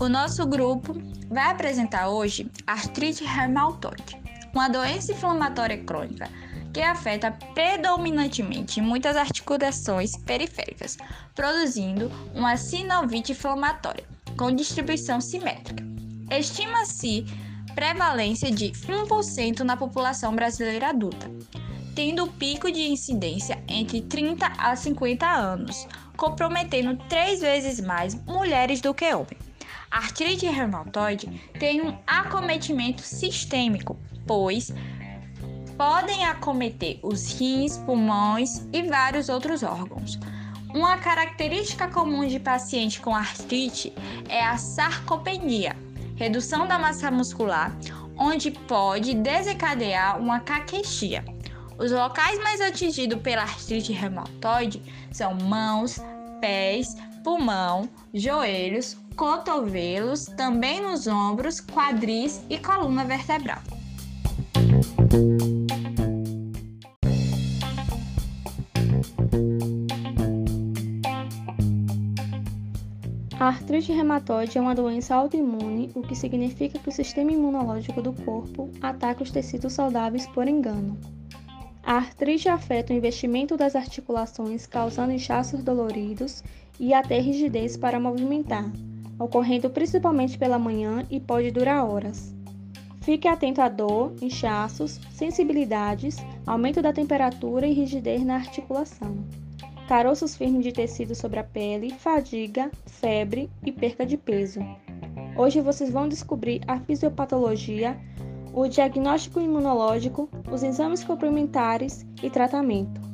O nosso grupo vai apresentar hoje artrite reumatoide, uma doença inflamatória crônica que afeta predominantemente muitas articulações periféricas, produzindo uma sinovite inflamatória com distribuição simétrica. Estima-se prevalência de 1% na população brasileira adulta, tendo pico de incidência entre 30 a 50 anos, comprometendo três vezes mais mulheres do que homens. A artrite reumatoide tem um acometimento sistêmico, pois podem acometer os rins, pulmões e vários outros órgãos. Uma característica comum de paciente com artrite é a sarcopenia, redução da massa muscular, onde pode desencadear uma caquexia. Os locais mais atingidos pela artrite reumatoide são mãos, pés, pulmão, joelhos, cotovelos, também nos ombros, quadris e coluna vertebral. A artrite reumatoide é uma doença autoimune, o que significa que o sistema imunológico do corpo ataca os tecidos saudáveis por engano. A artrite afeta o investimento das articulações, causando inchaços doloridos e até rigidez para movimentar, ocorrendo principalmente pela manhã e pode durar horas. Fique atento à dor, inchaços, sensibilidades, aumento da temperatura e rigidez na articulação caroços firmes de tecido sobre a pele, fadiga, febre e perca de peso. Hoje vocês vão descobrir a fisiopatologia, o diagnóstico imunológico, os exames complementares e tratamento.